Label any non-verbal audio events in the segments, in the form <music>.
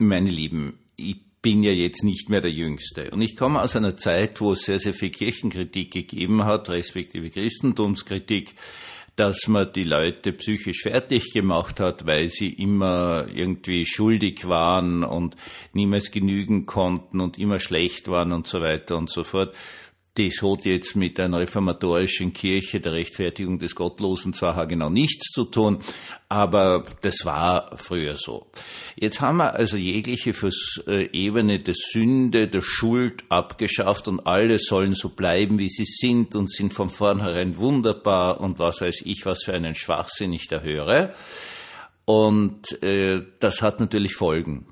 Meine Lieben, ich bin ja jetzt nicht mehr der Jüngste. Und ich komme aus einer Zeit, wo es sehr, sehr viel Kirchenkritik gegeben hat, respektive Christentumskritik, dass man die Leute psychisch fertig gemacht hat, weil sie immer irgendwie schuldig waren und niemals genügen konnten und immer schlecht waren und so weiter und so fort. Das hat jetzt mit einer reformatorischen Kirche der Rechtfertigung des Gottlosen zwar genau nichts zu tun, aber das war früher so. Jetzt haben wir also jegliche fürs äh, Ebene der Sünde, der Schuld abgeschafft und alle sollen so bleiben, wie sie sind und sind von vornherein wunderbar und was weiß ich, was für einen Schwachsinn ich da höre. Und äh, das hat natürlich Folgen.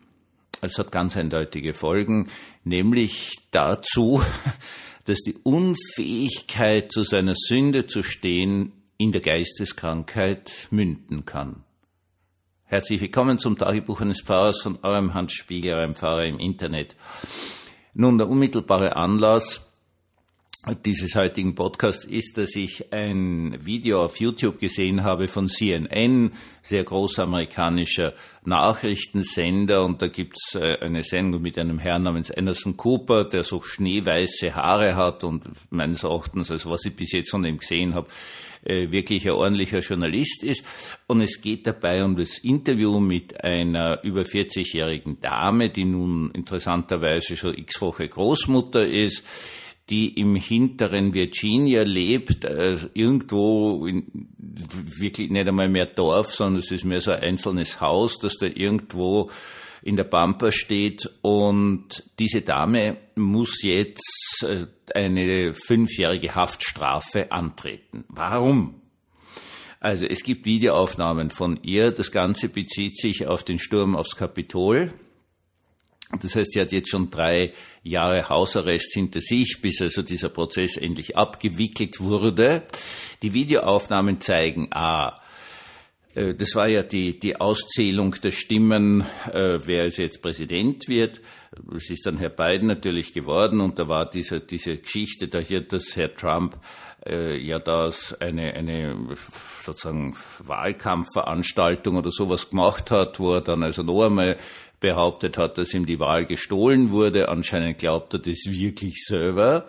Es hat ganz eindeutige Folgen, nämlich dazu, <laughs> dass die Unfähigkeit, zu seiner Sünde zu stehen, in der Geisteskrankheit münden kann. Herzlich willkommen zum Tagebuch eines Pfarrers von eurem Hans Spiegel, eurem Pfarrer im Internet. Nun, der unmittelbare Anlass dieses heutigen Podcasts ist, dass ich ein Video auf YouTube gesehen habe von CNN, sehr großer amerikanischer Nachrichtensender, und da gibt's äh, eine Sendung mit einem Herrn namens Anderson Cooper, der so schneeweiße Haare hat und meines Erachtens, also was ich bis jetzt von ihm gesehen habe, äh, wirklich ein ordentlicher Journalist ist. Und es geht dabei um das Interview mit einer über 40-jährigen Dame, die nun interessanterweise schon x-fache Großmutter ist die im hinteren Virginia lebt, äh, irgendwo in, wirklich nicht einmal mehr Dorf, sondern es ist mehr so ein einzelnes Haus, das da irgendwo in der Pampa steht und diese Dame muss jetzt äh, eine fünfjährige Haftstrafe antreten. Warum? Also es gibt Videoaufnahmen von ihr. Das Ganze bezieht sich auf den Sturm aufs Kapitol das heißt, sie hat jetzt schon drei Jahre Hausarrest hinter sich, bis also dieser Prozess endlich abgewickelt wurde. Die Videoaufnahmen zeigen, ah, äh, das war ja die, die Auszählung der Stimmen, äh, wer also jetzt Präsident wird. Es ist dann Herr Biden natürlich geworden und da war diese, diese Geschichte da hier, dass Herr Trump äh, ja das eine, eine sozusagen Wahlkampfveranstaltung oder sowas gemacht hat, wo er dann also noch einmal behauptet hat, dass ihm die Wahl gestohlen wurde. Anscheinend glaubt er das wirklich selber.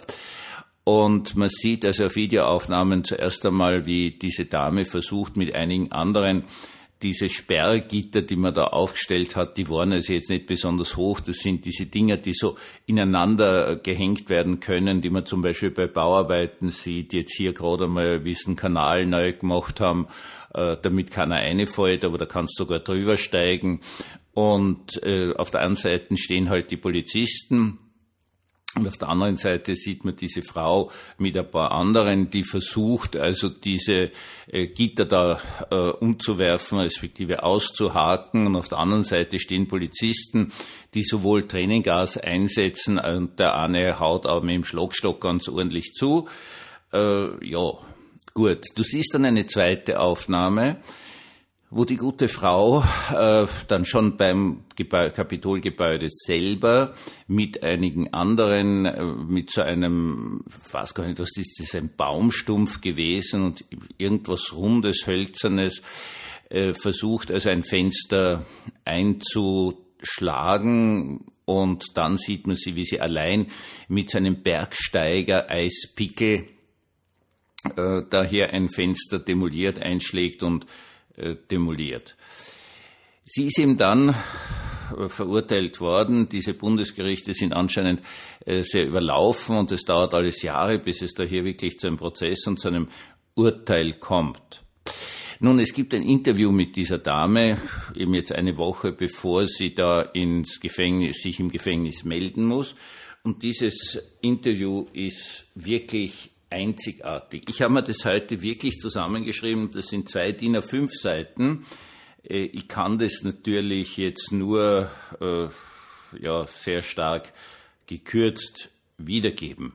Und man sieht also auf Videoaufnahmen zuerst einmal, wie diese Dame versucht, mit einigen anderen diese Sperrgitter, die man da aufgestellt hat, die waren also jetzt nicht besonders hoch. Das sind diese Dinger, die so ineinander gehängt werden können, die man zum Beispiel bei Bauarbeiten sieht, jetzt hier gerade einmal einen Kanal neu gemacht haben, äh, damit keiner reinfällt, aber da kannst du sogar drüber steigen. Und äh, auf der einen Seite stehen halt die Polizisten, und auf der anderen Seite sieht man diese Frau mit ein paar anderen, die versucht, also diese äh, Gitter da äh, umzuwerfen, respektive auszuhaken. Und auf der anderen Seite stehen Polizisten, die sowohl Tränengas einsetzen und der eine haut aber mit dem Schlagstock ganz ordentlich zu. Äh, ja, gut. Du siehst dann eine zweite Aufnahme wo die gute Frau äh, dann schon beim Gebä Kapitolgebäude selber mit einigen anderen, äh, mit so einem, ich weiß gar nicht, was ist das, ein Baumstumpf gewesen und irgendwas Rundes, Hölzernes, äh, versucht also ein Fenster einzuschlagen und dann sieht man sie, wie sie allein mit seinem Bergsteiger Eispickel äh, daher ein Fenster demoliert, einschlägt und äh, demoliert. Sie ist ihm dann äh, verurteilt worden. Diese Bundesgerichte sind anscheinend äh, sehr überlaufen und es dauert alles Jahre, bis es da hier wirklich zu einem Prozess und zu einem Urteil kommt. Nun, es gibt ein Interview mit dieser Dame, eben jetzt eine Woche bevor sie da ins Gefängnis, sich im Gefängnis melden muss. Und dieses Interview ist wirklich einzigartig. Ich habe mir das heute wirklich zusammengeschrieben. Das sind zwei DIN A5 Seiten. Äh, ich kann das natürlich jetzt nur äh, ja, sehr stark gekürzt wiedergeben.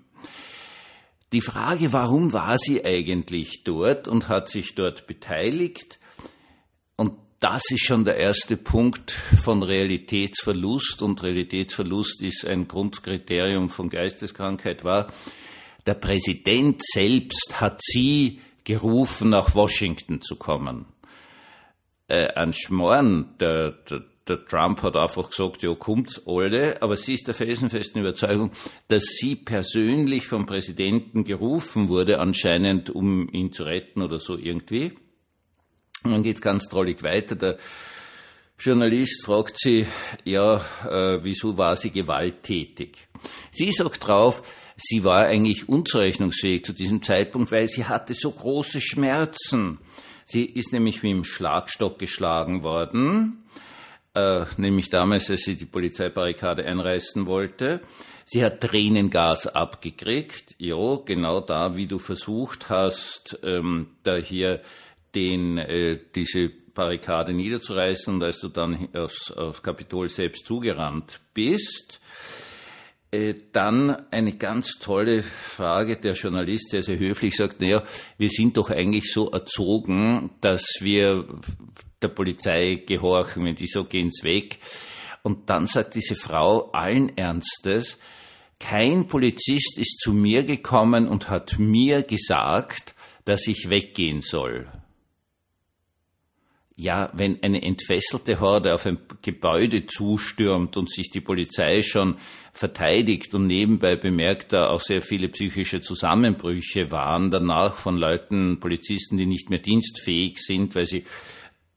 Die Frage, warum war sie eigentlich dort und hat sich dort beteiligt? Und das ist schon der erste Punkt von Realitätsverlust. Und Realitätsverlust ist ein Grundkriterium von Geisteskrankheit war, der Präsident selbst hat sie gerufen, nach Washington zu kommen. Äh, ein Schmoren, der, der, der Trump hat einfach gesagt, ja, kommt's alle, aber sie ist der felsenfesten Überzeugung, dass sie persönlich vom Präsidenten gerufen wurde, anscheinend, um ihn zu retten oder so irgendwie. Und dann geht's ganz drollig weiter. Der Journalist fragt sie, ja, äh, wieso war sie gewalttätig? Sie sagt drauf, sie war eigentlich unzurechnungsfähig zu diesem Zeitpunkt, weil sie hatte so große Schmerzen. Sie ist nämlich mit dem Schlagstock geschlagen worden, äh, nämlich damals, als sie die Polizeibarrikade einreißen wollte. Sie hat Tränengas abgekriegt, ja, genau da, wie du versucht hast, ähm, da hier den, äh, diese Barrikade niederzureißen und als du dann aufs, aufs Kapitol selbst zugerannt bist. Äh, dann eine ganz tolle Frage, der Journalist sehr, sehr höflich sagt, naja, wir sind doch eigentlich so erzogen, dass wir der Polizei gehorchen, wenn die so gehen's weg. Und dann sagt diese Frau allen Ernstes, kein Polizist ist zu mir gekommen und hat mir gesagt, dass ich weggehen soll ja, wenn eine entfesselte Horde auf ein Gebäude zustürmt und sich die Polizei schon verteidigt und nebenbei bemerkt da auch sehr viele psychische Zusammenbrüche waren danach von Leuten, Polizisten, die nicht mehr dienstfähig sind, weil sie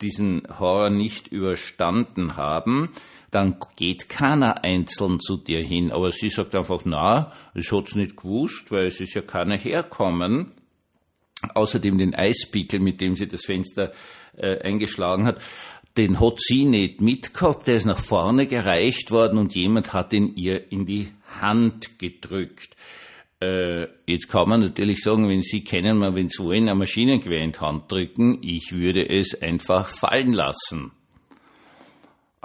diesen Horror nicht überstanden haben, dann geht keiner einzeln zu dir hin. Aber sie sagt einfach, na, es hat's nicht gewusst, weil es ist ja keiner herkommen. Außerdem den Eispickel, mit dem sie das Fenster äh, eingeschlagen hat, den hat sie nicht mitgehabt, der ist nach vorne gereicht worden und jemand hat ihn ihr in die Hand gedrückt. Äh, jetzt kann man natürlich sagen, wenn Sie kennen, mal, wenn Sie wollen, ein Maschinengewehr in die Hand drücken, ich würde es einfach fallen lassen.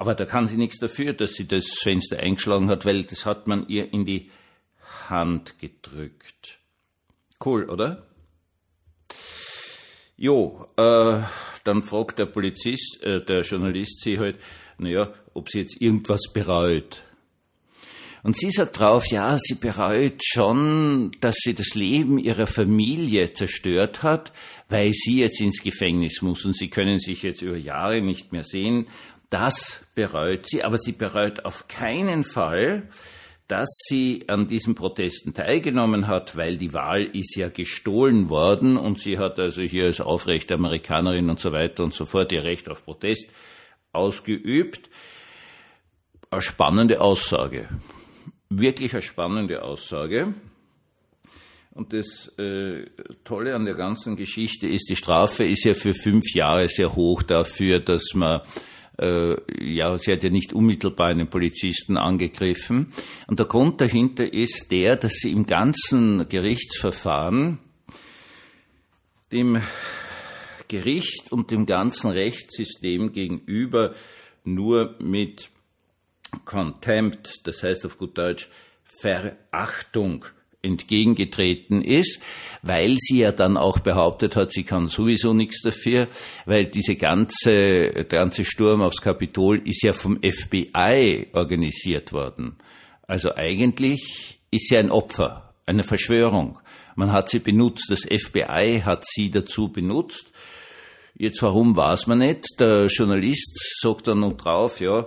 Aber da kann sie nichts dafür, dass sie das Fenster eingeschlagen hat, weil das hat man ihr in die Hand gedrückt. Cool, oder? Jo, äh, dann fragt der Polizist, äh, der Journalist sie halt, naja, ob sie jetzt irgendwas bereut. Und sie sagt drauf, ja, sie bereut schon, dass sie das Leben ihrer Familie zerstört hat, weil sie jetzt ins Gefängnis muss und sie können sich jetzt über Jahre nicht mehr sehen. Das bereut sie, aber sie bereut auf keinen Fall, dass sie an diesen Protesten teilgenommen hat, weil die Wahl ist ja gestohlen worden und sie hat also hier als aufrechte Amerikanerin und so weiter und so fort ihr Recht auf Protest ausgeübt. Eine spannende Aussage. Wirklich eine spannende Aussage. Und das äh, Tolle an der ganzen Geschichte ist, die Strafe ist ja für fünf Jahre sehr hoch dafür, dass man äh, ja, sie hat ja nicht unmittelbar einen Polizisten angegriffen. Und der Grund dahinter ist der, dass sie im ganzen Gerichtsverfahren dem Gericht und dem ganzen Rechtssystem gegenüber nur mit Contempt, das heißt auf gut Deutsch Verachtung entgegengetreten ist, weil sie ja dann auch behauptet hat, sie kann sowieso nichts dafür, weil diese ganze, der ganze Sturm aufs Kapitol ist ja vom FBI organisiert worden. Also eigentlich ist sie ein Opfer, eine Verschwörung. Man hat sie benutzt, das FBI hat sie dazu benutzt. Jetzt warum weiß man nicht? Der Journalist sagt dann noch drauf, ja,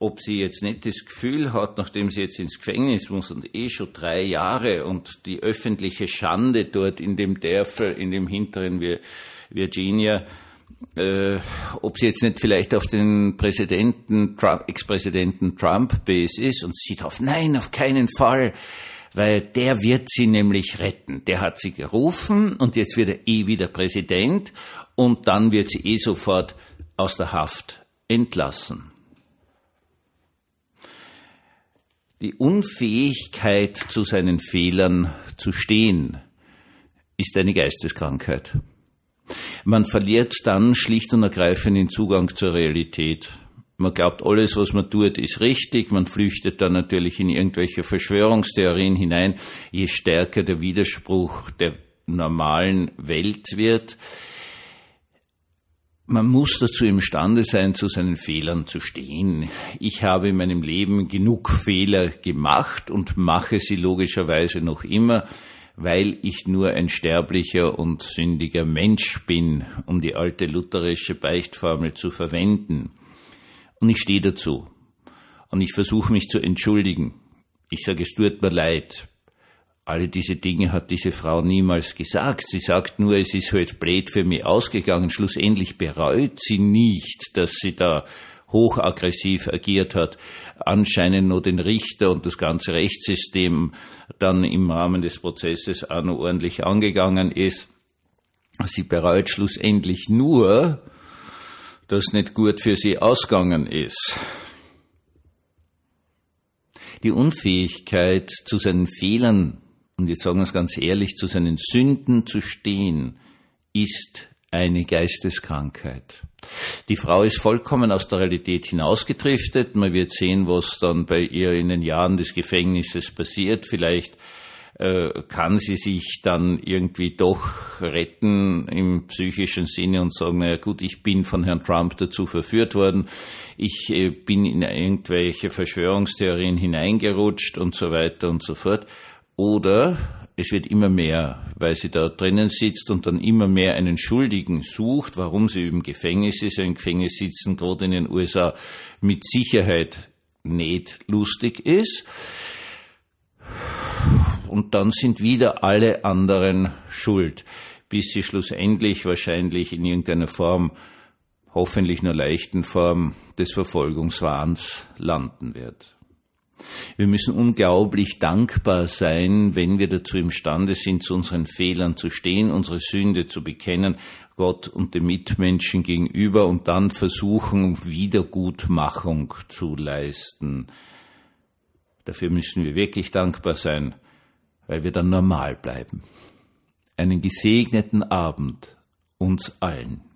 ob sie jetzt nicht das Gefühl hat, nachdem sie jetzt ins Gefängnis muss und eh schon drei Jahre und die öffentliche Schande dort in dem Dörfel, in dem hinteren Virginia, äh, ob sie jetzt nicht vielleicht auf den Präsidenten, Ex-Präsidenten Trump base ist und sieht auf, nein, auf keinen Fall, weil der wird sie nämlich retten. Der hat sie gerufen und jetzt wird er eh wieder Präsident und dann wird sie eh sofort aus der Haft entlassen. Die Unfähigkeit, zu seinen Fehlern zu stehen, ist eine Geisteskrankheit. Man verliert dann schlicht und ergreifend den Zugang zur Realität. Man glaubt, alles, was man tut, ist richtig. Man flüchtet dann natürlich in irgendwelche Verschwörungstheorien hinein. Je stärker der Widerspruch der normalen Welt wird, man muss dazu imstande sein, zu seinen Fehlern zu stehen. Ich habe in meinem Leben genug Fehler gemacht und mache sie logischerweise noch immer, weil ich nur ein sterblicher und sündiger Mensch bin, um die alte lutherische Beichtformel zu verwenden. Und ich stehe dazu. Und ich versuche mich zu entschuldigen. Ich sage, es tut mir leid. Alle diese Dinge hat diese Frau niemals gesagt. Sie sagt nur, es ist halt blöd für mich ausgegangen. Schlussendlich bereut sie nicht, dass sie da hochaggressiv agiert hat, anscheinend nur den Richter und das ganze Rechtssystem dann im Rahmen des Prozesses auch noch ordentlich angegangen ist. Sie bereut schlussendlich nur, dass nicht gut für sie ausgegangen ist. Die Unfähigkeit, zu seinen Fehlern, und jetzt sagen wir es ganz ehrlich, zu seinen Sünden zu stehen, ist eine Geisteskrankheit. Die Frau ist vollkommen aus der Realität hinausgedriftet. Man wird sehen, was dann bei ihr in den Jahren des Gefängnisses passiert. Vielleicht äh, kann sie sich dann irgendwie doch retten im psychischen Sinne und sagen, naja gut, ich bin von Herrn Trump dazu verführt worden, ich äh, bin in irgendwelche Verschwörungstheorien hineingerutscht und so weiter und so fort. Oder es wird immer mehr, weil sie da drinnen sitzt und dann immer mehr einen Schuldigen sucht, warum sie im Gefängnis ist. Ein Gefängnis sitzen gerade in den USA mit Sicherheit nicht lustig ist. Und dann sind wieder alle anderen schuld, bis sie schlussendlich wahrscheinlich in irgendeiner Form, hoffentlich nur leichten Form des Verfolgungswahns landen wird. Wir müssen unglaublich dankbar sein, wenn wir dazu imstande sind, zu unseren Fehlern zu stehen, unsere Sünde zu bekennen, Gott und den Mitmenschen gegenüber und dann versuchen, Wiedergutmachung zu leisten. Dafür müssen wir wirklich dankbar sein, weil wir dann normal bleiben. Einen gesegneten Abend uns allen.